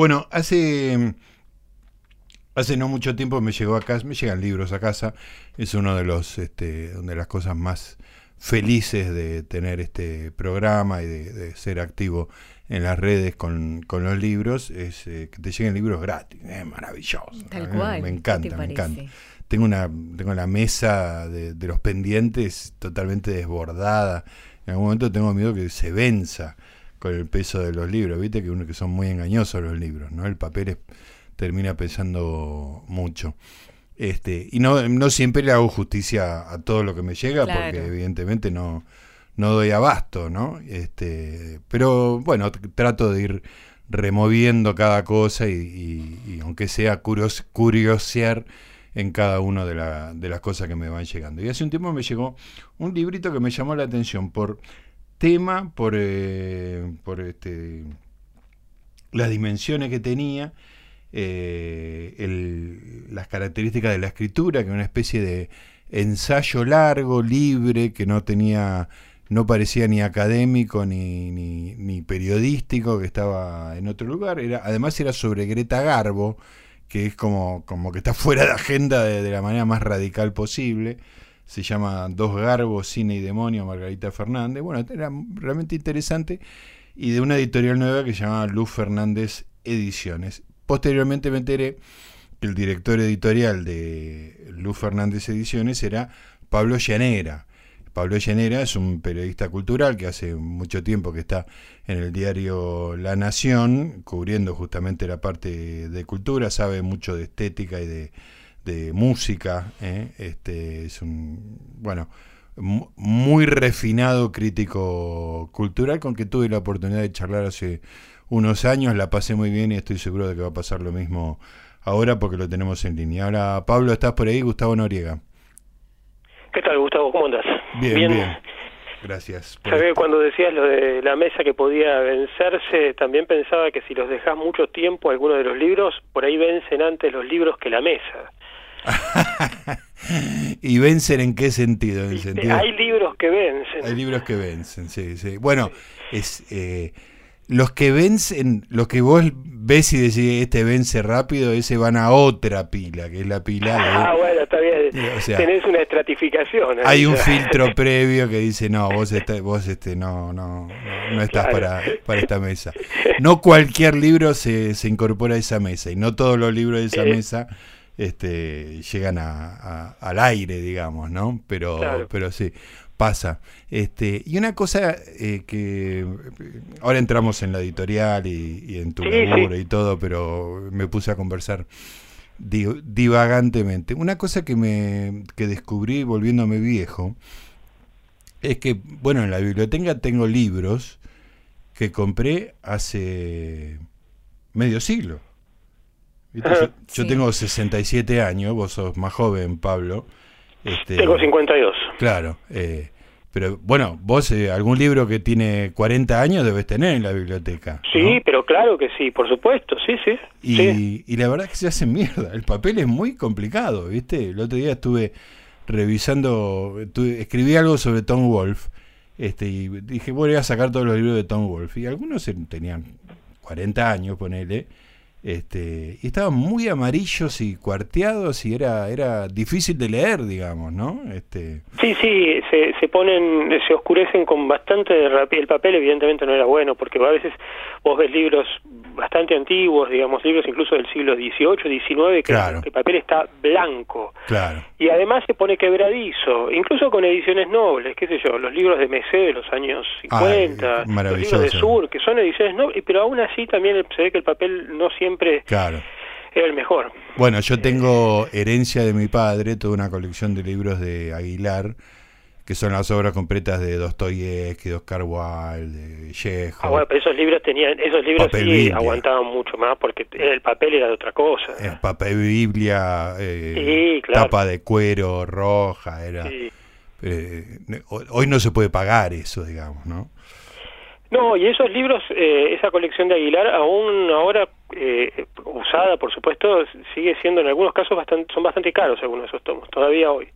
Bueno, hace hace no mucho tiempo me llegó a casa, me llegan libros a casa. Es uno de los este, de las cosas más felices de tener este programa y de, ser activo en las redes con, los libros es eh, que te lleguen libros gratis. Es maravilloso. Tal cual. Me encanta, me encanta. Tengo una tengo la mesa de, de los pendientes totalmente desbordada. En algún momento tengo miedo que se venza con el peso de los libros. Viste que uno que son muy engañosos los libros, ¿no? El papel termina pesando mucho. Este, y no, no siempre le hago justicia a todo lo que me llega, porque evidentemente no, no doy abasto, ¿no? Este, pero bueno, trato de ir removiendo cada cosa y, aunque sea curios, curiosear en cada una de, de, las cosas que me van llegando. Y hace un tiempo me llegó un librito que me llamó la atención por tema, por, eh, por este, las dimensiones que tenía eh, el, las características de la escritura, que era una especie de ensayo largo, libre, que no tenía, no parecía ni académico ni, ni, periodístico, que estaba en otro lugar. Era, además era sobre Greta Garbo, que es como, como que está fuera de agenda de, la manera más radical posible. Se llama Dos Garbos, Cine y Demonio, Margarita Fernández. Bueno, era realmente interesante. Y de una editorial nueva que se llama Luz Fernández Ediciones. Posteriormente me enteré que el director editorial de Luz Fernández Ediciones era Pablo Llanera. Pablo Llanera es un periodista cultural que hace mucho tiempo que está en el diario La Nación, cubriendo justamente la parte de cultura, sabe mucho de estética y de, música. ¿eh? Este, es un, bueno, muy refinado crítico cultural con que tuve la oportunidad de charlar hace unos años, la pasé muy bien y estoy seguro de que va a pasar lo mismo ahora porque lo tenemos en línea. Ahora, Pablo, ¿estás por ahí? Gustavo Noriega. ¿Qué tal, Gustavo? ¿Cómo andas? Bien, bien. Gracias. Sabés, cuando decías lo de la mesa que podía vencerse, también pensaba que si los dejas mucho tiempo, algunos de los libros, por ahí vencen antes los libros que la mesa. ¿Y vencen en qué sentido? ¿En sentido? Hay libros que vencen. Hay libros que vencen, sí, sí. Bueno, es... Eh, los que vencen, los que vos ves y decís este vence rápido, ese van a otra pila, que es la pila de... Ah, bueno, está bien. Tenés una estratificación. Hay un filtro previo que dice, no, vos, vos este, no, no, no, estás para, para esta mesa. No cualquier libro se, se incorpora a esa mesa y no todos los libros de esa mesa este, llegan a, al aire, digamos, ¿no? Pero, pero sí pasa. Este, y una cosa eh, que ahora entramos en la editorial y, en tu laburo y todo, pero me puse a conversar divagantemente. Una cosa que me que descubrí volviéndome viejo es que, bueno, en la biblioteca tengo libros que compré hace medio siglo. Yo, tengo 67 años, vos sos más joven, Pablo. Este, Tengo 52. Claro. Eh, pero bueno, vos eh, algún libro que tiene 40 años debes tener en la biblioteca. Sí, pero claro que sí, por supuesto, sí, sí y, y la verdad es que se hace mierda. El papel es muy complicado, ¿viste? El otro día estuve revisando, escribí algo sobre Tom Wolf este, y dije, bueno, voy a sacar todos los libros de Tom Wolf. Y algunos tenían 40 años, ponele este, y estaban muy amarillos y cuarteados y era era difícil de leer, digamos, ¿no? Este... Sí, sí, se, se ponen, se oscurecen con bastante rapidez. El papel evidentemente no era bueno porque a veces vos ves libros bastante antiguos, digamos, libros incluso del siglo XVIII, XIX, que, el papel está blanco. Claro. Y además se pone quebradizo, incluso con ediciones nobles, qué sé yo, los libros de Messé de los años 50, los libros de Sur, que son ediciones nobles, pero aún así también se ve que el papel no siempre claro. era el mejor. Bueno, yo tengo herencia de mi padre, toda una colección de libros de Aguilar, que son las obras completas de Dostoyevsky, de Oscar Wilde, de. Ah, bueno, pero esos libros tenían, esos libros sí aguantaban mucho más porque el papel era de otra cosa. El papel Biblia, eh, tapa de cuero roja, era. Eh, hoy no se puede pagar eso, digamos, ¿no? No, y esos libros, eh, esa colección de Aguilar, aún ahora usada, por supuesto, sigue siendo en algunos casos bastante, son bastante caros algunos de esos tomos, todavía hoy.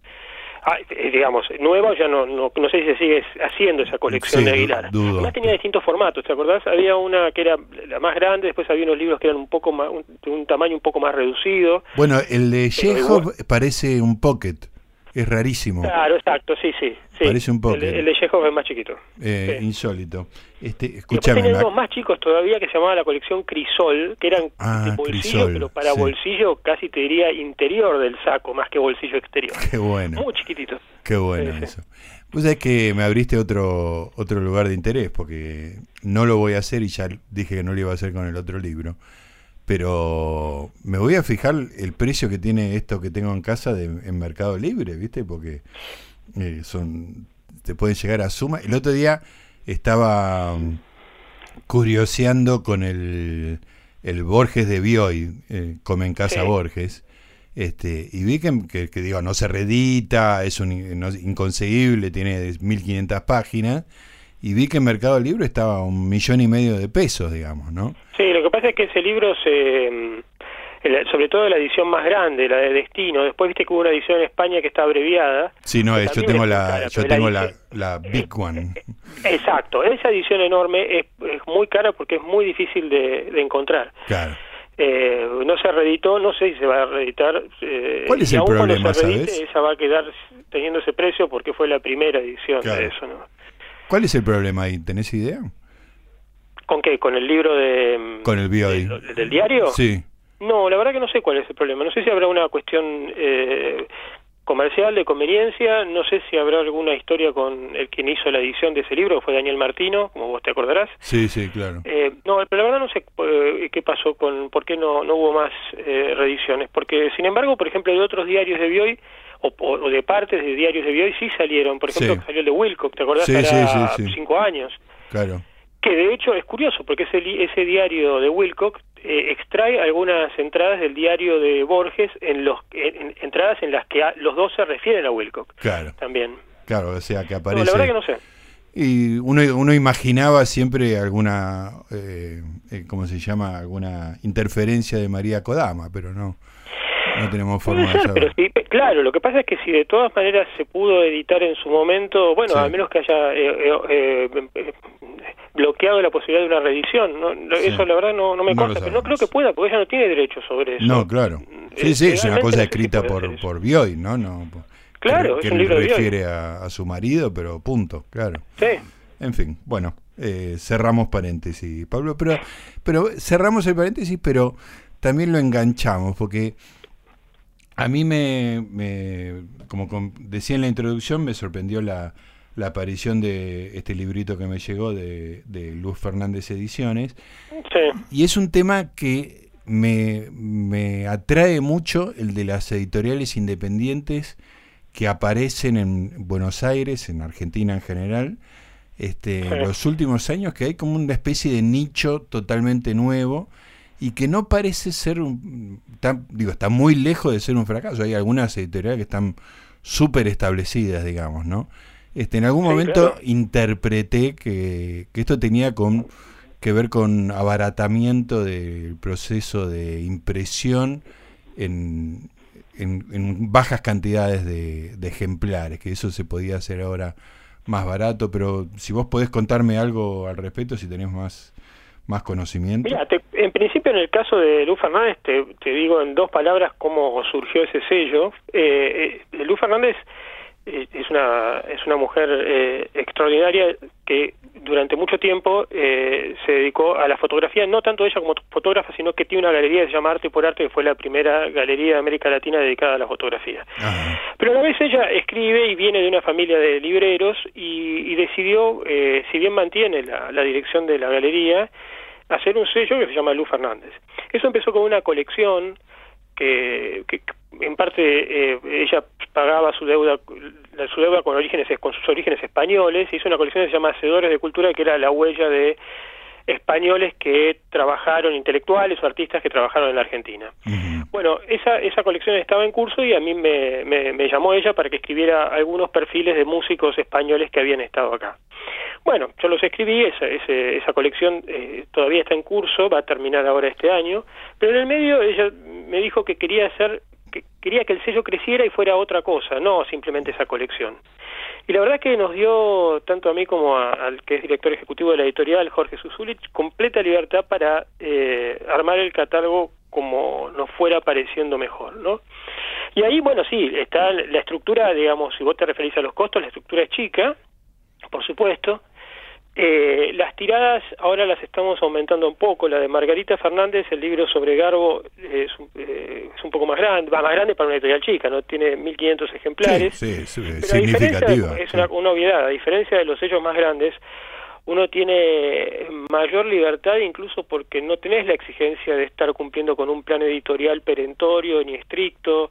Ah, eh, digamos, nueva ya no, no, no sé si se sigue haciendo esa colección de Aguilar. Además tenía distintos formatos, ¿te acordás? Había una que era la más grande, después había unos libros que eran un poco más, de un tamaño un poco más reducido. Bueno, el de Chekhov parece un pocket. Es rarísimo. Claro, exacto, sí, sí. Parece un poco. El, de Chekhov es más chiquito. Eh, insólito. Este, escúchame. Más chicos todavía que se llamaba la colección Crisol, que eran ah, de bolsillo, pero para bolsillo casi te diría interior del saco, más que bolsillo exterior. Qué bueno. Muy chiquitito. Qué bueno eso. Pues es que me abriste otro, otro lugar de interés, porque no lo voy a hacer y ya dije que no lo iba a hacer con el otro libro pero me voy a fijar el precio que tiene esto que tengo en casa de, en Mercado Libre, ¿viste? Porque eh, son te pueden llegar a suma. El otro día estaba um, curioseando con el, el Borges de Bioy, eh, Come en Casa Borges, este, y vi que, que, digo, no se redita, es un, inconseguible, tiene 1500 páginas y vi que en Mercado Libre estaba un millón y medio de pesos, digamos, ¿no? Sí, lo que pasa es que ese libro se mm, sobre todo la edición más grande, la de Destino. Después viste que hubo una edición en España que está abreviada. Sí, no, yo tengo la, yo tengo la, la, Big One. Exacto, esa edición enorme es, muy cara porque es muy difícil de, encontrar. Claro. Eh, no se reeditó, no sé si se va a reeditar. Eh, ¿Cuál es el problema, Esa va a quedar teniendo ese precio porque fue la primera edición de eso, ¿no? ¿Cuál es el problema ahí? ¿Tenés idea? ¿Con qué? ¿Con el libro de... Con el. ¿Del diario? Sí. No, la verdad que no sé cuál es el problema. No sé si habrá una cuestión eh, comercial, de conveniencia. No sé si habrá alguna historia con el quien hizo la edición de ese libro, que fue Daniel Martino, como vos te acordarás. Sí, sí, claro. Eh, no, pero la verdad no sé eh, qué pasó con... ¿Por qué no, no hubo más eh, reediciones? Porque, sin embargo, por ejemplo, de otros diarios de Bioy o, de partes de diarios de Bioy sí salieron. Por ejemplo, salió el de Wilcock, ¿te acordás? Sí, sí, cinco años. Claro. Que de hecho es curioso, porque ese, ese diario de Wilcock eh, extrae algunas entradas del diario de Borges, en los entradas en las que los dos se refieren a Wilcock. Claro. También. Claro, o sea, que aparece... la verdad que no sé. Y uno, uno imaginaba siempre alguna, eh, eh, ¿cómo se llama? Alguna interferencia de María Kodama, pero no. No tenemos forma de saber. claro, lo que pasa es que si de todas maneras se pudo editar en su momento, bueno, a menos que haya eh, eh, eh, bloqueado la posibilidad de una reedición, ¿no? eso la verdad no, no me consta, pero no creo que pueda, porque ella no tiene derecho sobre eso. No, claro. Sí, sí, es una cosa escrita por, por Bioy, ¿no? no claro, que, es un libro refiere a, a, su marido, pero punto, claro. Sí. En fin, bueno, cerramos paréntesis, Pablo, pero, pero cerramos el paréntesis, pero también lo enganchamos, porque a mí me, como decía en la introducción, me sorprendió la, aparición de este librito que me llegó de, Luz Fernández Ediciones. Y es un tema que me, me, atrae mucho, el de las editoriales independientes que aparecen en Buenos Aires, en Argentina en general, este, los últimos años, que hay como una especie de nicho totalmente nuevo y que no parece ser un, digo, está muy lejos de ser un fracaso. Hay algunas editoriales que están súper establecidas, digamos, ¿no? Este, en algún momento interpreté que, esto tenía con, que ver con abaratamiento del proceso de impresión en, en, bajas cantidades de, de, ejemplares, que eso se podía hacer ahora más barato, pero si vos podés contarme algo al respecto, si tenés más más conocimiento? Mira, en principio en el caso de Luz Fernández, te, te, digo en dos palabras cómo surgió ese sello. Eh, eh, Luz Fernández eh, es una es una mujer eh, extraordinaria que durante mucho tiempo eh, se dedicó a la fotografía, no tanto ella como fotógrafa, sino que tiene una galería que se llama Arte por Arte, que fue la primera galería de América Latina dedicada a la fotografía. Pero a la vez ella escribe y viene de una familia de libreros y, decidió, eh, si bien mantiene la, la dirección de la galería, hacer un sello que se llama Luz Fernández. Eso empezó con una colección que, que en parte eh, ella pagaba su deuda su deuda con orígenes con sus orígenes españoles hizo una colección que se llama Hacedores de Cultura que era la huella de españoles que trabajaron intelectuales o artistas que trabajaron en la Argentina. Bueno esa esa colección estaba en curso y a mí me, me, llamó ella para que escribiera algunos perfiles de músicos españoles que habían estado acá bueno yo los escribí esa esa colección eh, todavía está en curso va a terminar ahora este año pero en el medio ella me dijo que quería hacer quería que el sello creciera y fuera otra cosa, no simplemente esa colección. Y la verdad que nos dio, tanto a mí como al que es director ejecutivo de la editorial, Jorge Susulich, completa libertad para eh, armar el catálogo como nos fuera pareciendo mejor, ¿no? Y ahí, bueno, sí, está la estructura, digamos, si vos te referís a los costos, la estructura es chica, por supuesto, eh, las tiradas ahora las estamos aumentando un poco. La de Margarita Fernández, el libro sobre Garbo, es, eh, es un poco más grande, va más grande para una editorial chica, no tiene 1500 ejemplares. Sí, sí, significativa. Es una, una, obviedad. A diferencia de los sellos más grandes, uno tiene mayor libertad incluso porque no tenés la exigencia de estar cumpliendo con un plan editorial perentorio ni estricto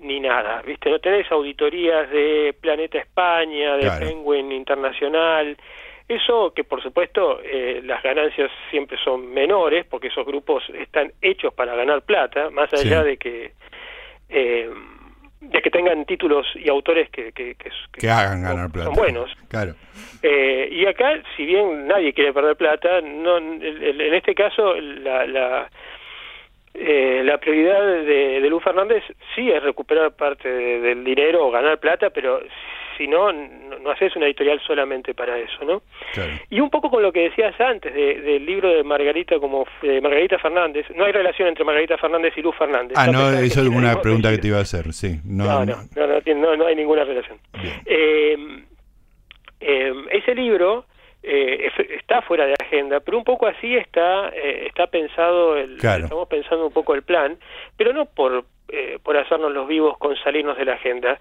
ni nada, ¿viste? No tenés auditorías de Planeta España, de Penguin Internacional eso que por supuesto eh, las ganancias siempre son menores porque esos grupos están hechos para ganar plata, más allá de que eh, de que tengan títulos y autores que, que, que, hagan ganar plata. Son buenos. Claro. Eh, y acá, si bien nadie quiere perder plata, no, en este caso la, la, eh, la prioridad de, de Luz Fernández sí es recuperar parte del dinero o ganar plata, pero si no, no haces una editorial solamente para eso, ¿no? Y un poco con lo que decías antes del libro de Margarita como Margarita Fernández, no hay relación entre Margarita Fernández y Luz Fernández. Ah, no, eso es una pregunta que te iba a hacer, sí. No, no, no, no, hay ninguna relación. Eh, eh, ese libro eh, está fuera de agenda, pero un poco así está eh, está pensado, el, estamos pensando un poco el plan, pero no por eh, por hacernos los vivos con salirnos de la agenda,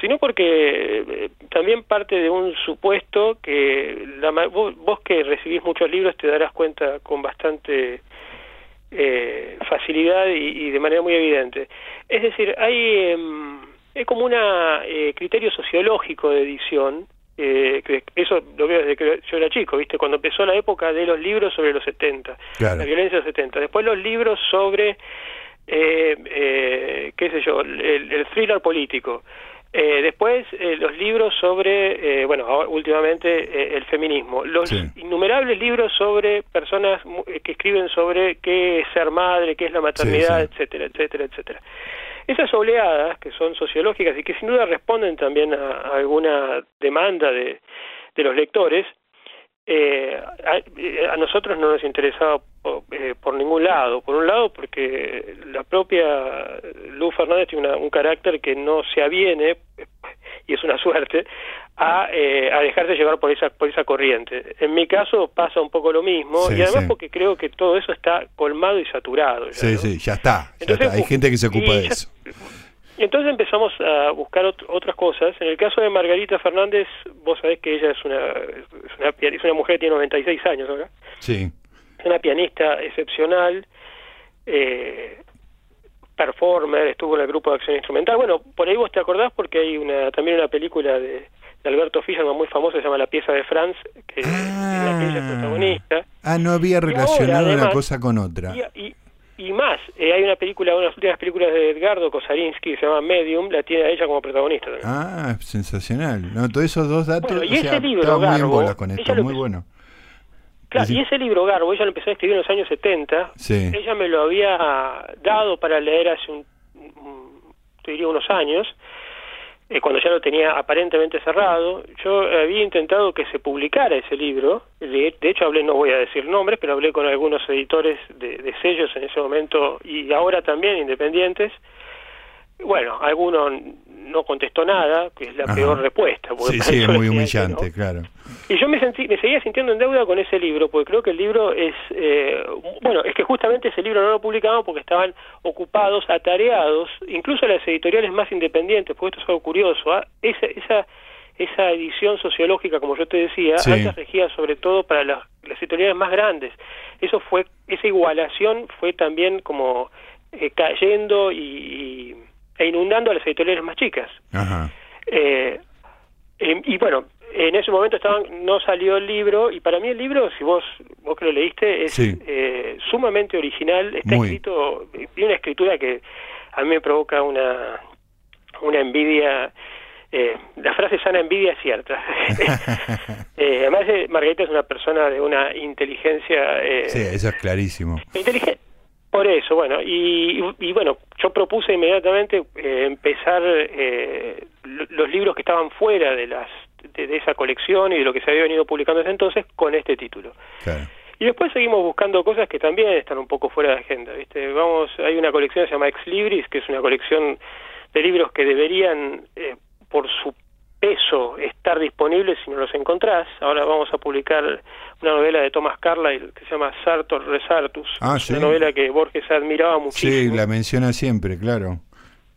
sino porque eh, también parte de un supuesto que la, vos, que recibís muchos libros te darás cuenta con bastante eh, facilidad y, de manera muy evidente. Es decir, hay, em, es como un criterio sociológico de edición que eso lo veo desde que yo era chico, ¿viste? Cuando empezó la época de los libros sobre los 70, la violencia de los 70. Después los libros sobre eh, eh, qué sé yo, el, thriller político. Eh, después eh, los libros sobre, bueno, últimamente el feminismo, los innumerables libros sobre personas que escriben sobre qué es ser madre, qué es la maternidad, etcétera, etcétera, etcétera. Esas oleadas que son sociológicas y que sin duda responden también a, alguna demanda de, los lectores, eh, a, nosotros no nos interesaba eh, por, ningún lado. Por un lado, porque la propia Luz Fernández tiene un carácter que no se aviene, y es una suerte, a, eh, a dejarse llevar por esa, por esa corriente. En mi caso pasa un poco lo mismo, y además porque creo que todo eso está colmado y saturado. sí, sí, ya está, Hay gente que se ocupa de eso. Y entonces empezamos a buscar otras cosas. En el caso de Margarita Fernández, vos sabés que ella es una, es una, es una mujer que tiene 96 años ahora. Sí. Es una pianista excepcional, eh, performer, estuvo en el grupo de acción instrumental. Bueno, por ahí vos te acordás porque hay una también una película de, Alberto Fischerman muy famosa, se llama La pieza de Franz, que, ah, en la es protagonista. Ah, no había relacionado una cosa con otra. y, y más, eh, hay una película, una de las últimas películas de Edgardo Kosarinsky que se llama Medium, la tiene a ella como protagonista también. Ah, sensacional. No, todos esos dos datos. Bueno, y ese libro, Garbo, con esto, muy bueno. Claro, y ese libro Garbo, ella lo empezó a escribir en los años 70. Sí. Ella me lo había dado para leer hace un, te diría unos años eh, cuando ya lo tenía aparentemente cerrado, yo había intentado que se publicara ese libro, de, hecho hablé, no voy a decir nombres, pero hablé con algunos editores de, sellos en ese momento y ahora también independientes, bueno, alguno no contestó nada, que es la peor respuesta. Sí, sí, es muy humillante, claro. Y yo me, sentí, me seguía sintiendo en deuda con ese libro, porque creo que el libro es, eh, bueno, es que justamente ese libro no lo publicamos porque estaban ocupados, atareados, incluso las editoriales más independientes, porque esto es algo curioso, ¿ah? esa, esa, esa edición sociológica, como yo te decía, sí. antes regía sobre todo para las, las editoriales más grandes. Eso fue, esa igualación fue también como eh, cayendo y e inundando a las editoriales más chicas. Eh, em, y bueno, en ese momento estaban no salió el libro y para mí el libro, si vos vos que lo leíste, es eh, sumamente original. Está escrito, tiene una escritura que a mí me provoca una una envidia. Eh, la frase sana envidia es cierta. eh, además, Margarita es una persona de una inteligencia. sí, eso es clarísimo. Inteligente por eso, bueno, y, y, bueno, yo propuse inmediatamente eh, empezar eh, los libros que estaban fuera de las de, esa colección y de lo que se había venido publicando desde entonces con este título. Y después seguimos buscando cosas que también están un poco fuera de agenda, ¿viste? Vamos, hay una colección que se llama Ex Libris, que es una colección de libros que deberían, eh, por su peso, estar disponibles si no los encontrás. Ahora vamos a publicar una novela de Thomas Carlyle que se llama Sartor Resartus. Ah, una novela que Borges admiraba muchísimo. Sí, la menciona siempre, claro.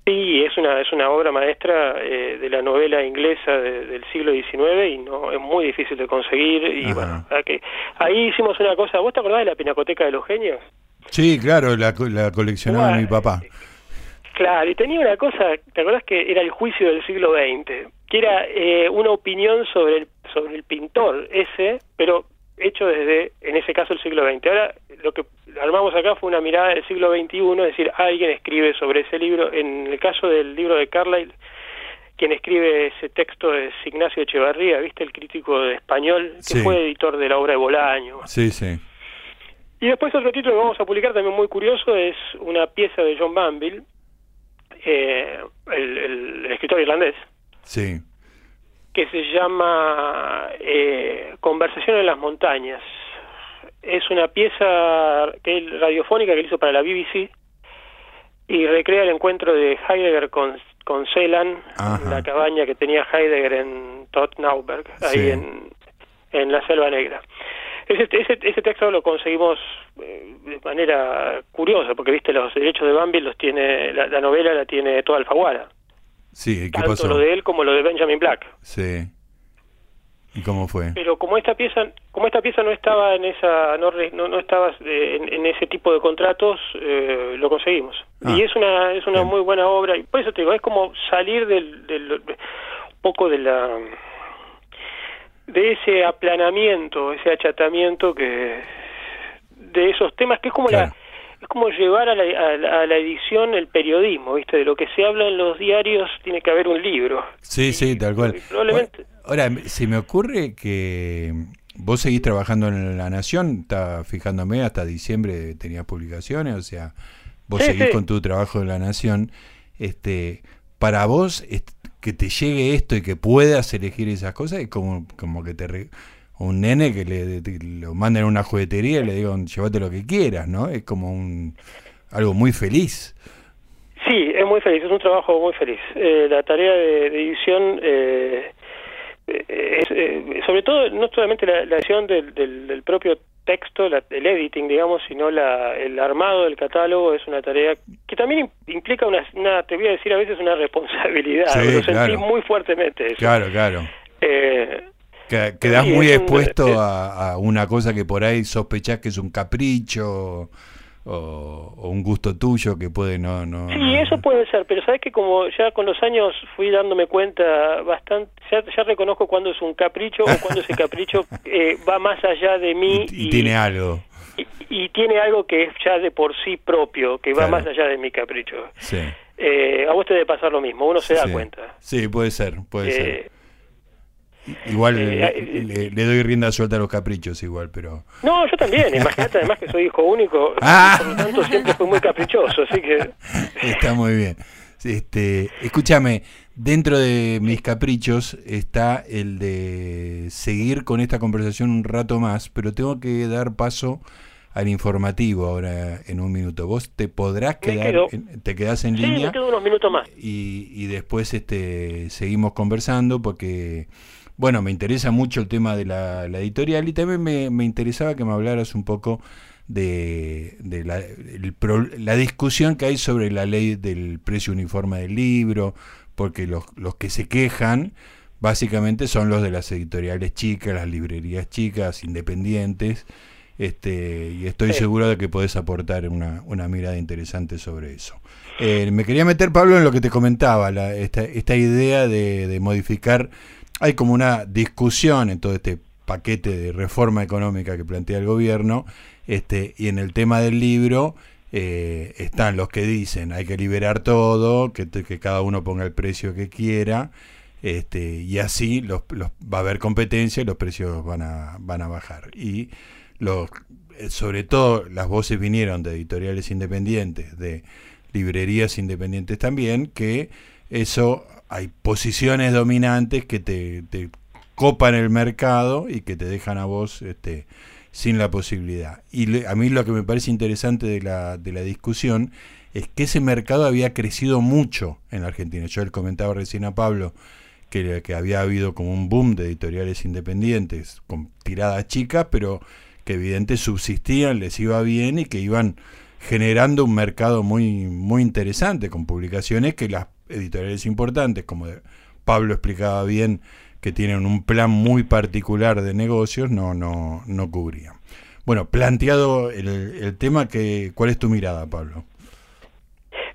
Sí, es una, es una obra maestra eh, de la novela inglesa del siglo XIX y no es muy difícil de conseguir. Y bueno, que, ahí hicimos una cosa. ¿Vos te acordás de la Pinacoteca de los Genios? Sí, claro, la, la coleccionaba mi papá. Claro, y tenía una cosa, ¿te acordás que era el juicio del siglo XX? Que era eh, una opinión sobre el, sobre el pintor ese, pero hecho desde, en ese caso, el siglo XX. Ahora, lo que armamos acá fue una mirada del siglo XXI, es decir, alguien escribe sobre ese libro. En el caso del libro de Carlyle, quien escribe ese texto es Ignacio Echevarría, ¿viste? El crítico de español, que fue editor de la obra de Bolaño. Sí, sí. Y después otro título que vamos a publicar también muy curioso es una pieza de John Banville, eh, el, el, escritor irlandés. Sí que se llama eh, Conversación en las montañas. Es una pieza que radiofónica que hizo para la BBC y recrea el encuentro de Heidegger con, con Celan, la cabaña que tenía Heidegger en Tottenauberg, ahí en, en la Selva Negra. Ese, ese, ese texto lo conseguimos eh, de manera curiosa, porque viste los derechos de Bambi los tiene, la, la novela la tiene toda Alfaguara. Sí, ¿qué Tanto lo de él como lo de Benjamin Black. Sí. ¿Y cómo fue? Pero como esta pieza, como esta pieza no estaba en esa, no, no, estaba en, ese tipo de contratos, eh, lo conseguimos. Ah. y es una, es una muy buena obra. Y por eso te digo, es como salir del, del un poco de la, de ese aplanamiento, ese achatamiento que, de esos temas que es como la es como llevar a la, edición el periodismo, ¿viste? De lo que se habla en los diarios tiene que haber un libro. Sí, sí, tal cual. Probablemente... Ahora, se me ocurre que vos seguís trabajando en La Nación, está fijándome, hasta diciembre tenías publicaciones, o sea, vos seguís con tu trabajo en La Nación. Este, para vos, que te llegue esto y que puedas elegir esas cosas, es como, como que te un nene que le, lo manden a una juguetería y le digan, llévate lo que quieras, ¿no? Es como un algo muy feliz. Sí, es muy feliz, es un trabajo muy feliz. Eh, la tarea de, edición, eh, es, eh, sobre todo, no solamente la, edición del, del, propio texto, el editing, digamos, sino la, el armado del catálogo es una tarea que también implica una, una te voy a decir a veces una responsabilidad, lo sentí muy fuertemente. Eso. Claro, claro. Eh, Quedás muy expuesto a, una cosa que por ahí sospechás que es un capricho o, un gusto tuyo que puede no, no... Sí, eso puede ser, pero sabes que como ya con los años fui dándome cuenta bastante, ya, reconozco cuando es un capricho o cuando ese capricho eh, va más allá de mí. Y, tiene algo. Y, tiene algo que es ya de por sí propio, que va más allá de mi capricho. Sí. Eh, a vos te debe pasar lo mismo, uno se da cuenta. Sí, puede ser, puede eh, ser. Igual eh, eh, le, doy rienda suelta a los caprichos igual, pero... No, yo también, imagínate además que soy hijo único, ah. por lo tanto siempre fui muy caprichoso, así que... Está muy bien. Este, escúchame, dentro de mis caprichos está el de seguir con esta conversación un rato más, pero tengo que dar paso al informativo ahora en un minuto. Vos te podrás quedar, te quedás en línea. Me quedo unos minutos más. Y, y después este, seguimos conversando porque bueno, me interesa mucho el tema de la, editorial y también me, interesaba que me hablaras un poco de, la, discusión que hay sobre la ley del precio uniforme del libro, porque los, los que se quejan básicamente son los de las editoriales chicas, las librerías chicas, independientes, este, y estoy seguro de que podés aportar una, una mirada interesante sobre eso. Eh, me quería meter, Pablo, en lo que te comentaba, esta, esta idea de, de modificar hay como una discusión en todo este paquete de reforma económica que plantea el gobierno, este, y en el tema del libro eh, están los que dicen hay que liberar todo, que, que, cada uno ponga el precio que quiera, este, y así los, va a haber competencia y los precios van a, van a bajar. Y los, eh, sobre todo las voces vinieron de editoriales independientes, de librerías independientes también, que eso hay posiciones dominantes que te, te copan el mercado y que te dejan a vos este, sin la posibilidad. Y a mí lo que me parece interesante de la, de la discusión es que ese mercado había crecido mucho en la Argentina. Yo le comentaba recién a Pablo que, que había habido como un boom de editoriales independientes con tiradas chicas, pero que evidentemente subsistían, les iba bien y que iban generando un mercado muy, muy interesante con publicaciones que las editoriales importantes, como Pablo explicaba bien, que tienen un plan muy particular de negocios, no, no, no cubrían. Bueno, planteado el, el tema, que, ¿cuál es tu mirada, Pablo?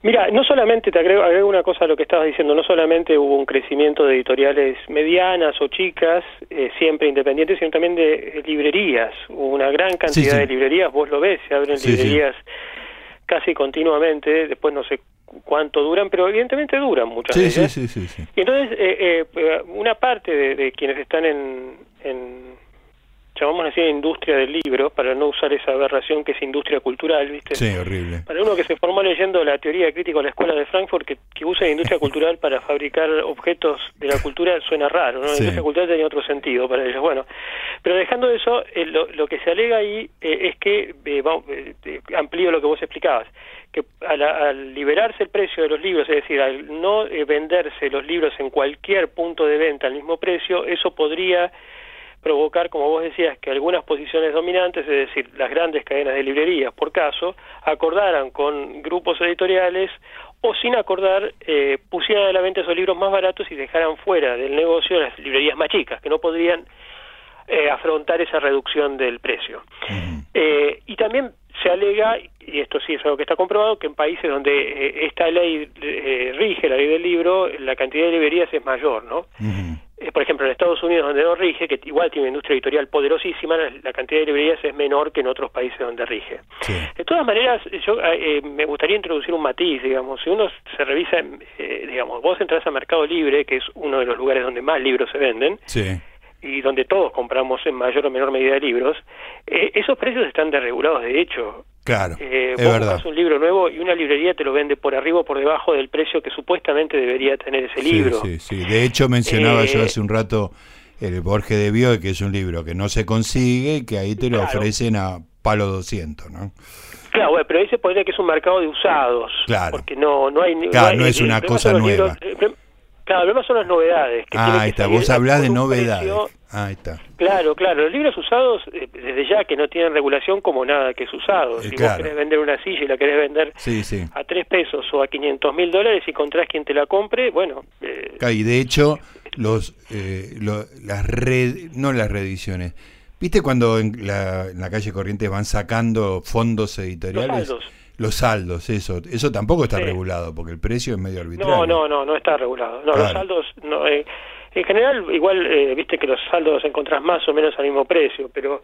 Mira, no solamente, te agrego, una cosa a lo que estabas diciendo, no solamente hubo un crecimiento de editoriales medianas o chicas, eh, siempre independientes, sino también de librerías. Hubo una gran cantidad de librerías, vos lo ves, se abren librerías casi continuamente, después no sé cuánto duran, pero evidentemente duran muchas veces. Sí, sí, sí, Y entonces, eh, eh, una parte de, quienes están en, en llamamos así industria del libro, para no usar esa aberración que es industria cultural, ¿viste? Sí, horrible. Para uno que se formó leyendo la teoría crítica de la Escuela de Frankfurt, que, que usa industria cultural para fabricar objetos de la cultura, suena raro, ¿no? La industria cultural tenía otro sentido para ellos. Bueno, pero dejando eso, eh, lo, que se alega ahí eh, es que, eh, vamos, amplío lo que vos explicabas, que al, al, liberarse el precio de los libros, es decir, al no venderse los libros en cualquier punto de venta al mismo precio, eso podría provocar, como vos decías, que algunas posiciones dominantes, es decir, las grandes cadenas de librerías, por caso, acordaran con grupos editoriales o sin acordar eh, pusieran a la venta esos libros más baratos y dejaran fuera del negocio las librerías más chicas, que no podrían eh, afrontar esa reducción del precio. Eh, y también se alega, y esto sí es algo que está comprobado, que en países donde eh, esta ley rige, la ley del libro, la cantidad de librerías es mayor, ¿no? Eh, por ejemplo, en Estados Unidos, donde no rige, que igual tiene una industria editorial poderosísima, la, cantidad de librerías es menor que en otros países donde rige. De todas maneras, yo eh, me gustaría introducir un matiz, digamos, si uno se revisa, eh, digamos, vos entras a Mercado Libre, que es uno de los lugares donde más libros se venden, y donde todos compramos en mayor o menor medida libros, esos precios están desregulados, de hecho. Claro, eh, es verdad. un libro nuevo y una librería te lo vende por arriba o por debajo del precio que supuestamente debería tener ese libro. Sí, sí, De hecho, mencionaba yo eh, hace un rato el Borges de Bio, que es un libro que no se consigue y que ahí te lo ofrecen a palo 200, ¿no? Claro, pero ahí se podría que es un mercado de usados. Claro. Porque no, no hay... Claro, no, es una cosa nueva. Claro, el problema son las novedades. Que ah, ahí está, vos hablás de novedades. Ah, ahí está. Claro, claro, los libros usados, eh, desde ya que no tienen regulación como nada que es usado. Eh, si vos querés vender una silla y la querés vender a tres pesos o a 500 mil dólares y encontrás quien te la compre, bueno... Eh, y de hecho, los, las red, no las reediciones, ¿viste cuando en la, en la calle Corrientes van sacando fondos editoriales? Los saldos, eso, eso tampoco está regulado porque el precio es medio arbitrario. No, no, no, no está regulado. No, los saldos, no, eh, en general, igual, eh, viste que los saldos encontrás más o menos al mismo precio, pero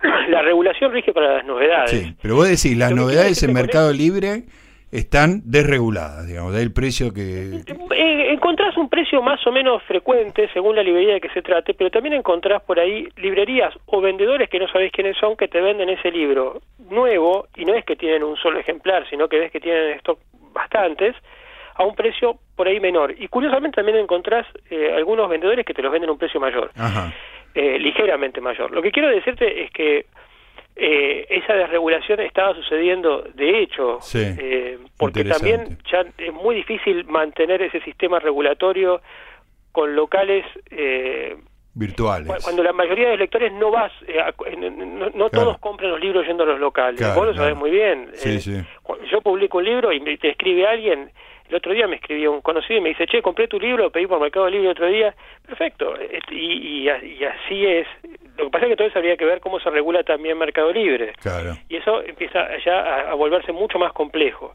la regulación rige para las novedades. Sí, pero vos decís, las novedades en Mercado Libre están desreguladas, digamos, da el precio que... Eh, encontrás precio más o menos frecuente según la librería de que se trate, pero también encontrás por ahí librerías o vendedores que no sabés quiénes son que te venden ese libro nuevo y no es que tienen un solo ejemplar, sino que ves que tienen stock bastantes a un precio por ahí menor. Y curiosamente también encontrás eh, algunos vendedores que te los venden a un precio mayor, eh, ligeramente mayor. Lo que quiero decirte es que eh, esa desregulación estaba sucediendo de hecho, eh, porque también ya es muy difícil mantener ese sistema regulatorio con locales eh, virtuales. Cuando la mayoría de lectores no vas, eh, no, todos compran los libros yendo a los locales, vos lo sabés muy bien. Yo publico un libro y te escribe alguien el otro día me escribió un conocido y me dice, che, compré tu libro, pedí por Mercado Libre otro día. Perfecto. Y, y, así es. Lo que pasa es que todo eso habría que ver cómo se regula también Mercado Libre. Claro. Y eso empieza ya a, volverse mucho más complejo.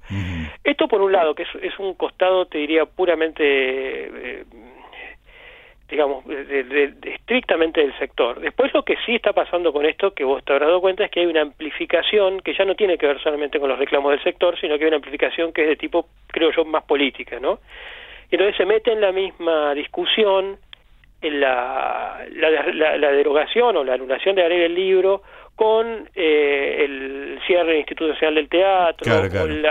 Esto por un lado, que es, es, un costado, te diría, puramente... Eh, digamos, de, estrictamente del sector. Después lo que sí está pasando con esto, que vos te habrás dado cuenta, es que hay una amplificación que ya no tiene que ver solamente con los reclamos del sector, sino que hay una amplificación que es de tipo, creo yo, más política, ¿no? Entonces se mete en la misma discusión en la, la, la, derogación o la anulación de la ley del libro con eh, el cierre del Instituto Nacional del Teatro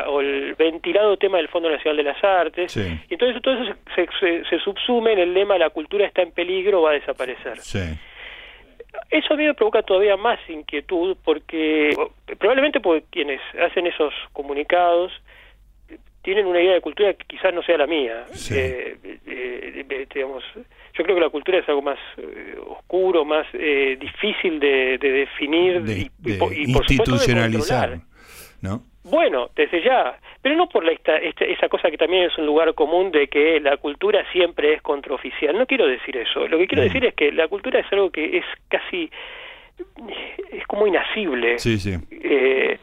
O, el ventilado tema del Fondo Nacional de las Artes. Y entonces todo eso se, se, subsume en el lema la cultura está en peligro o va a desaparecer. Eso a mí me provoca todavía más inquietud porque probablemente porque quienes hacen esos comunicados tienen una idea de cultura que quizás no sea la mía. Eh, eh, digamos, yo creo que la cultura es algo más eh, oscuro, más difícil de, definir y, institucionalizar, ¿no? Bueno, desde ya, pero no por la, esta, esa cosa que también es un lugar común de que la cultura siempre es contraoficial. No quiero decir eso. Lo que quiero mm. decir es que la cultura es algo que es casi es como inasible. Sí, sí. Eh,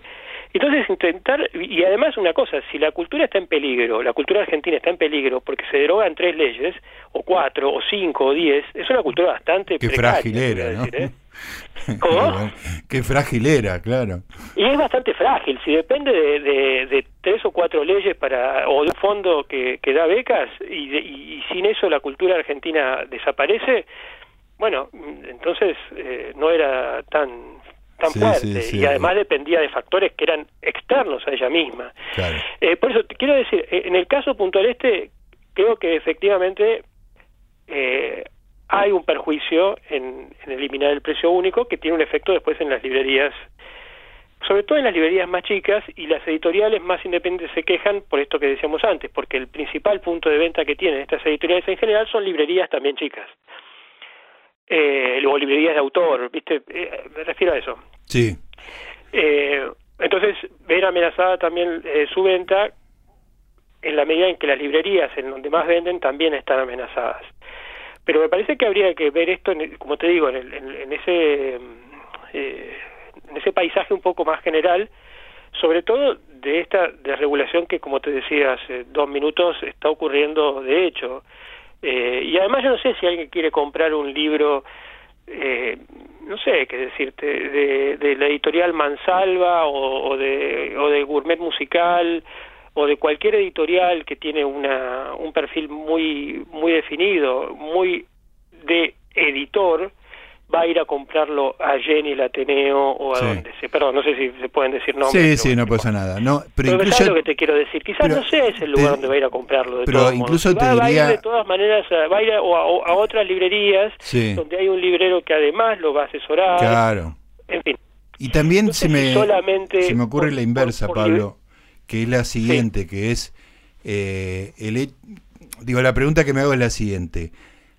entonces intentar, y además una cosa, si la cultura está en peligro, la cultura argentina está en peligro porque se derogan tres leyes, o cuatro, o cinco, o diez, es una cultura bastante Qué frágil era, ¿no? ¿eh? ¿Cómo? Qué frágil era, claro. Y es bastante frágil, si depende de, tres o cuatro leyes para o de un fondo que, que da becas y, y, sin eso la cultura argentina desaparece, bueno, entonces eh, no era tan tan fuerte y además dependía de factores que eran externos a ella misma. Eh, por eso quiero decir, eh, en el caso puntual este, creo que efectivamente eh, hay un perjuicio en, eliminar el precio único que tiene un efecto después en las librerías, sobre todo en las librerías más chicas y las editoriales más independientes se quejan por esto que decíamos antes, porque el principal punto de venta que tienen estas editoriales en general son librerías también chicas eh, o librerías de autor, ¿viste? Eh, me refiero a eso. Sí. Eh, entonces, ver amenazada también eh, su venta en la medida en que las librerías en donde más venden también están amenazadas. Pero me parece que habría que ver esto, como te digo, en, en, ese en ese paisaje un poco más general, sobre todo de esta desregulación que, como te decía hace dos minutos, está ocurriendo de hecho. Eh, y además yo no sé si alguien quiere comprar un libro, eh, no sé qué decirte, de, de la editorial Mansalva o, o, de, o de Gourmet Musical o de cualquier editorial que tiene una, un perfil muy, muy definido, muy de editor, va a ir a comprarlo a Jenny el Ateneo o a donde se perdón no sé si se pueden decir nombres sí sí no pasa nada. No pero, incluso, lo que te quiero decir quizás no sé es el lugar donde va a ir a comprarlo de pero incluso te va, diría... va, a ir de todas maneras va a ir a, a, otras librerías donde hay un librero que además lo va a asesorar. Claro. En fin. Y también se me se me ocurre la inversa Pablo que es la siguiente que es eh, el digo la pregunta que me hago es la siguiente.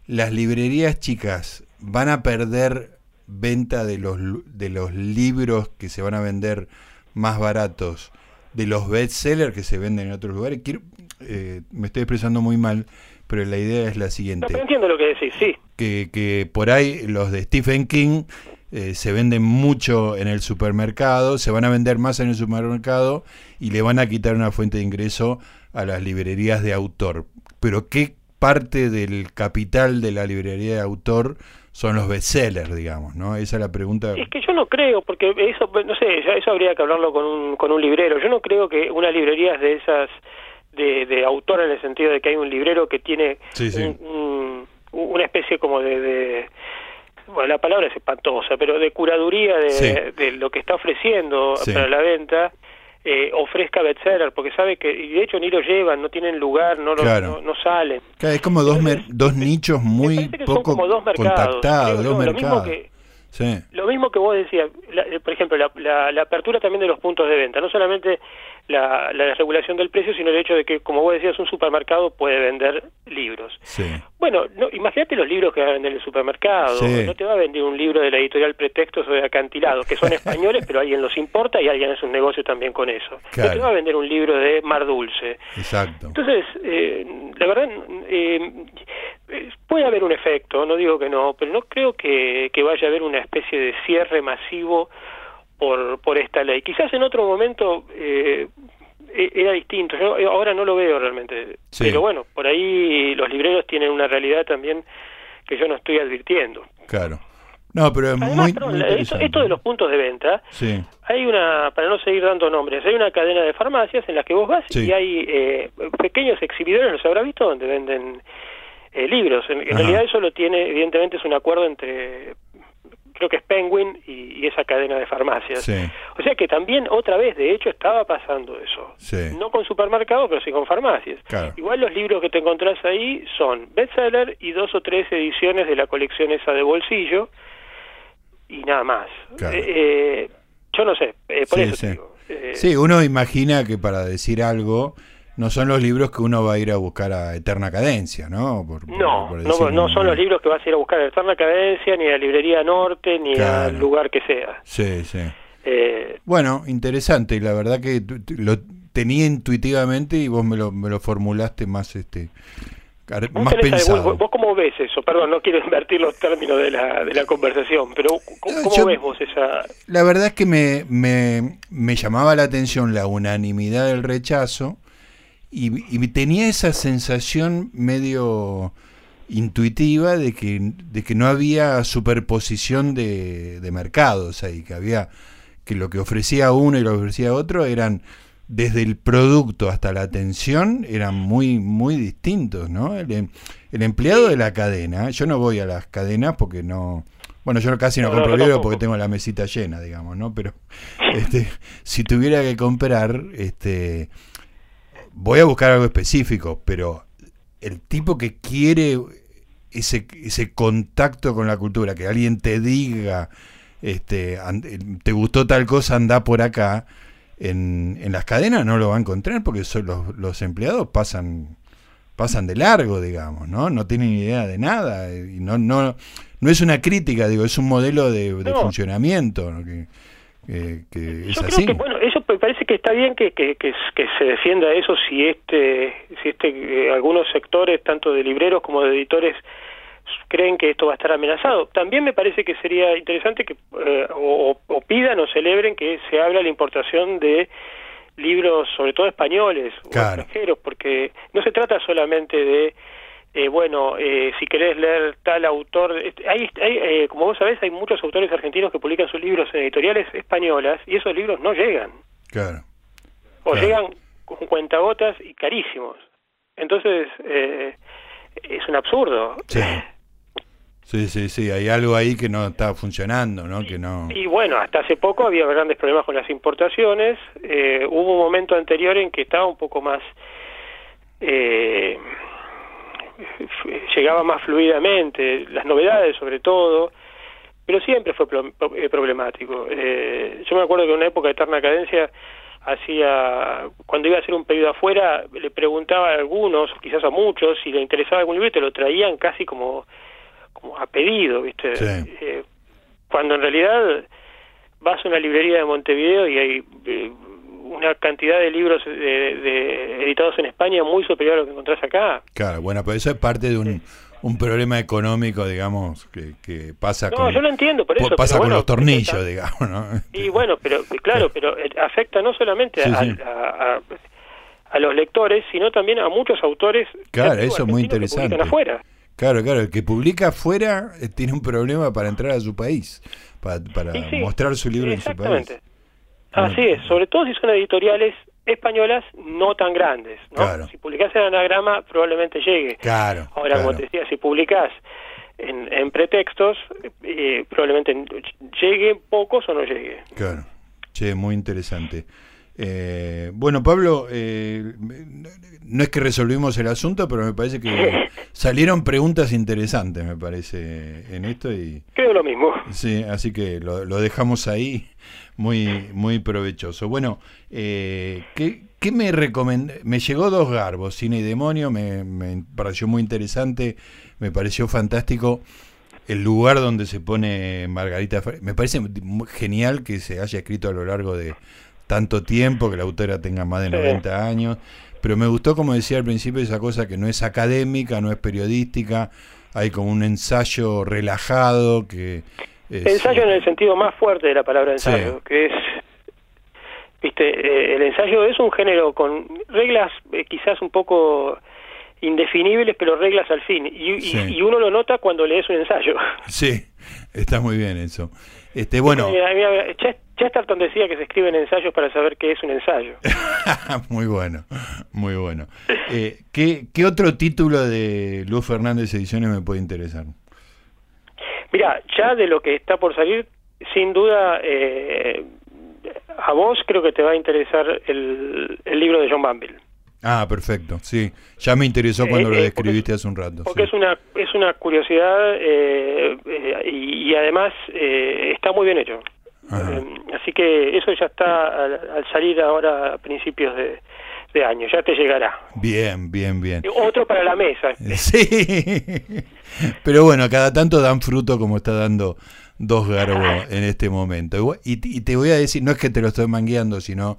Las librerías chicas van a perder venta de los, de los libros que se van a vender más baratos, de los bestsellers que se venden en otros lugares. Quiero, eh, me estoy expresando muy mal, pero la idea es la siguiente. No, entiendo lo que decís, sí. Que, que por ahí los de Stephen King eh, se venden mucho en el supermercado, se van a vender más en el supermercado y le van a quitar una fuente de ingreso a las librerías de autor. Pero ¿qué parte del capital de la librería de autor son los bestsellers, digamos, ¿no? Esa es la pregunta. Es que yo no creo, porque eso, no sé, eso habría que hablarlo con un, con un librero. Yo no creo que una librería de esas de, de autor en el sentido de que hay un librero que tiene una especie como de, bueno, la palabra es espantosa, pero de curaduría de, de lo que está ofreciendo para la venta eh, ofrezca bestseller, porque sabe que, y de hecho ni lo llevan, no tienen lugar, no, no, salen. es como dos, dos nichos muy poco contactados, dos mercados. Lo mismo que, lo mismo que vos decías, por ejemplo, la, la, apertura también de los puntos de venta, no solamente la, la regulación del precio, sino el hecho de que, como vos decías, un supermercado puede vender libros. Bueno, no, imagínate los libros que va a vender el supermercado. No te va a vender un libro de la editorial Pretextos o de Acantilado, que son españoles, pero alguien los importa y alguien hace un negocio también con eso. No te va a vender un libro de Mar Dulce. Exacto. Entonces, eh, la verdad, eh, puede haber un efecto, no digo que no, pero no creo que, que vaya a haber una especie de cierre masivo por, por esta ley. Quizás en otro momento eh, e, era distinto, yo ahora no lo veo realmente, pero bueno, por ahí los libreros tienen una realidad también que yo no estoy advirtiendo. Claro. No, pero es muy, esto, de los puntos de venta, hay una, para no seguir dando nombres, hay una cadena de farmacias en las que vos vas y hay eh, pequeños exhibidores, los habrá visto, donde venden eh, libros. En, en realidad eso lo tiene, evidentemente es un acuerdo entre creo que es Penguin y, esa cadena de farmacias. O sea que también otra vez, de hecho, estaba pasando eso. No con supermercados, pero sí con farmacias. Igual los libros que te encontrás ahí son bestseller y dos o tres ediciones de la colección esa de bolsillo y nada más. Eh, eh, yo no sé, eh, por eso Digo, sí, uno imagina que para decir algo no son los libros que uno va a ir a buscar a Eterna Cadencia, ¿no? no, no, son los libros que vas a ir a buscar a Eterna Cadencia, ni a la Librería Norte, ni al lugar que sea. Sí, sí. Eh, bueno, interesante, y la verdad que lo tenía intuitivamente y vos me lo, me lo formulaste más este más pensado. Vos, cómo ves eso? Perdón, no quiero invertir los términos de la, de la conversación, pero ¿cómo, ves vos esa...? La verdad es que me, me, me llamaba la atención la unanimidad del rechazo, y, tenía esa sensación medio intuitiva de que, de que no había superposición de, de mercados ahí, que había que lo que ofrecía uno y lo que ofrecía otro eran desde el producto hasta la atención eran muy muy distintos, ¿no? El, em, el empleado de la cadena, yo no voy a las cadenas porque no bueno, yo casi no, compro libros porque tengo la mesita llena, digamos, ¿no? Pero este, si tuviera que comprar, este, voy a buscar algo específico, pero el tipo que quiere ese, ese contacto con la cultura, que alguien te diga, este, te gustó tal cosa, anda por acá, en, en las cadenas no lo va a encontrar porque son los, los empleados pasan pasan de largo, digamos, ¿no? No tienen idea de nada y no no no es una crítica, digo, es un modelo de, funcionamiento, ¿no? que, Yo creo que, bueno, eso me parece que está bien que, que, que, se defienda eso si este, si este, eh, algunos sectores, tanto de libreros como de editores, creen que esto va a estar amenazado. También me parece que sería interesante que eh, o, pidan o celebren que se habla la importación de libros, sobre todo españoles o extranjeros, porque no se trata solamente de eh, bueno, eh, si querés leer tal autor, hay, hay eh, como vos sabés, hay muchos autores argentinos que publican sus libros en editoriales españolas y esos libros no llegan. Claro. O llegan con cuentagotas y carísimos. Entonces, eh, es un absurdo. Sí. Sí, sí, sí, hay algo ahí que no está funcionando, ¿no? Que no... Y bueno, hasta hace poco había grandes problemas con las importaciones. hubo un momento anterior en que estaba un poco más eh, llegaba más fluidamente, las novedades sobre todo, pero siempre fue eh, problemático. Eh, yo me acuerdo que en una época de eterna cadencia hacía, cuando iba a hacer un pedido afuera, le preguntaba a algunos, quizás a muchos, si le interesaba algún libro y te lo traían casi como, como a pedido, ¿viste? Eh, cuando en realidad vas a una librería de Montevideo y hay una cantidad de libros de, editados en España muy superior a lo que encontrás acá. Claro, bueno, pero eso es parte de un, un problema económico, digamos, que, que pasa no, con... yo lo entiendo, por eso. Pasa con los tornillos, digamos, ¿no? Y bueno, pero claro, pero eh, afecta no solamente a, a, los lectores, sino también a muchos autores. Claro, eso es muy interesante. afuera. Claro, claro, el que publica afuera eh, tiene un problema para entrar a su país, para, para mostrar su libro en su país. Así es, sobre todo si son editoriales españolas no tan grandes. ¿no? Si publicás en anagrama probablemente llegue. Claro, Ahora, como te decía, si publicás en, en pretextos, eh, probablemente llegue pocos o no llegue. Claro, che, muy interesante. Eh, bueno, Pablo, eh, no es que resolvimos el asunto, pero me parece que salieron preguntas interesantes, me parece, en esto. y Creo lo mismo. Sí, así que lo, lo dejamos ahí muy, muy provechoso. Bueno, eh, ¿qué, ¿qué, me recomendó? Me llegó dos garbos, Cine y Demonio, me, me, pareció muy interesante, me pareció fantástico el lugar donde se pone Margarita. Me parece genial que se haya escrito a lo largo de tanto tiempo, que la autora tenga más de 90 años, pero me gustó, como decía al principio, esa cosa que no es académica, no es periodística, hay como un ensayo relajado que Ensayo en el sentido más fuerte de la palabra ensayo, que es, viste, eh, el ensayo es un género con reglas eh, quizás un poco indefinibles, pero reglas al fin. Y, uno lo nota cuando lees un ensayo. Sí, está muy bien eso. Este, bueno. Chesterton decía que se escriben ensayos para saber qué es un ensayo. muy bueno, muy bueno. Eh, ¿qué, ¿Qué otro título de Luz Fernández Ediciones me puede interesar? Mira, ya de lo que está por salir, sin duda, eh, a vos creo que te va a interesar el, el libro de John Banville. Ah, perfecto, sí. Ya me interesó eh, cuando lo eh, describiste hace un rato. Porque es una es una curiosidad eh, y, además está muy bien hecho. así que eso ya está al, salir ahora a principios de, de, año, ya te llegará. Bien, bien, bien. Otro para la mesa. Sí, pero bueno, cada tanto dan fruto como está dando dos garbos en este momento. Y, y te voy a decir, no es que te lo estoy mangueando, sino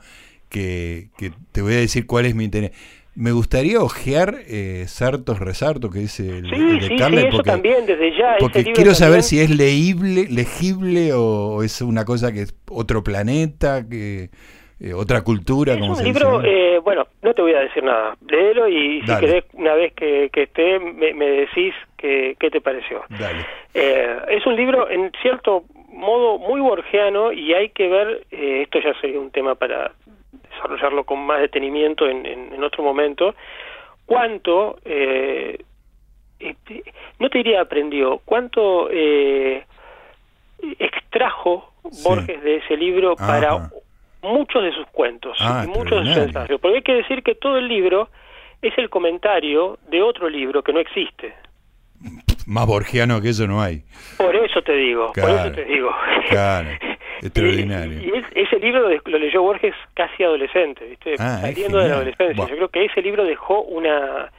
que, te voy a decir cuál es mi interés. Me gustaría ojear eh, Sartos Resarto, que es el, de sí, Sí, eso también, desde ya. Porque quiero saber si es leíble, legible o es una cosa que es otro planeta, que eh, otra cultura. Es un libro, eh, bueno, no te voy a decir nada. Léelo y si querés, una vez que, esté, me, decís qué te pareció. Dale. es un libro, en cierto modo, muy borgiano y hay que ver, esto ya sería un tema para desarrollarlo con más detenimiento en, en, otro momento, cuánto, eh, este, no te diría aprendió, cuánto eh, extrajo Borges de ese libro para muchos de sus cuentos ah, y muchos de sus ensayos. Porque hay que decir que todo el libro es el comentario de otro libro que no existe. Más borgiano que eso no hay. Por eso te digo, por eso te digo. Claro. Extraordinario. Y, ese libro lo, leyó Borges casi adolescente, ¿viste? Ah, saliendo de la adolescencia. Yo creo que ese libro dejó una,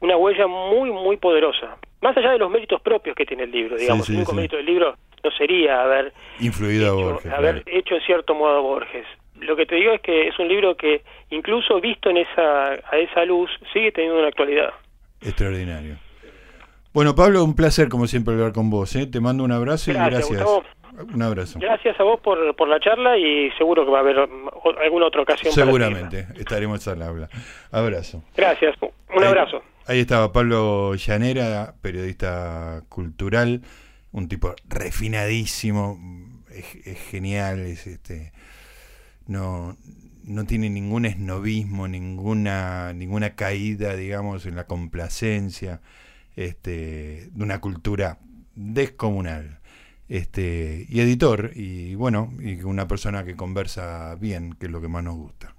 una huella muy, muy poderosa. Más allá de los méritos propios que tiene el libro, digamos. el único mérito del libro no sería haber, Influido hecho, a Borges, haber hecho en cierto modo a Borges. Lo que te digo es que es un libro que, incluso visto en esa, a esa luz, sigue teniendo una actualidad. Extraordinario. Bueno, Pablo, un placer como siempre hablar con vos. ¿eh? Te mando un abrazo y gracias. Un abrazo. Gracias a vos por, por la charla y seguro que va a haber alguna otra ocasión. Seguramente, estaremos al habla. Abrazo. Gracias, un abrazo. Ahí estaba Pablo Llanera, periodista cultural, un tipo refinadísimo, es, genial, es este no no tiene ningún esnovismo, ninguna ninguna caída, digamos, en la complacencia este de una cultura descomunal este, y editor, y bueno, y una persona que conversa bien, que es lo que más nos gusta.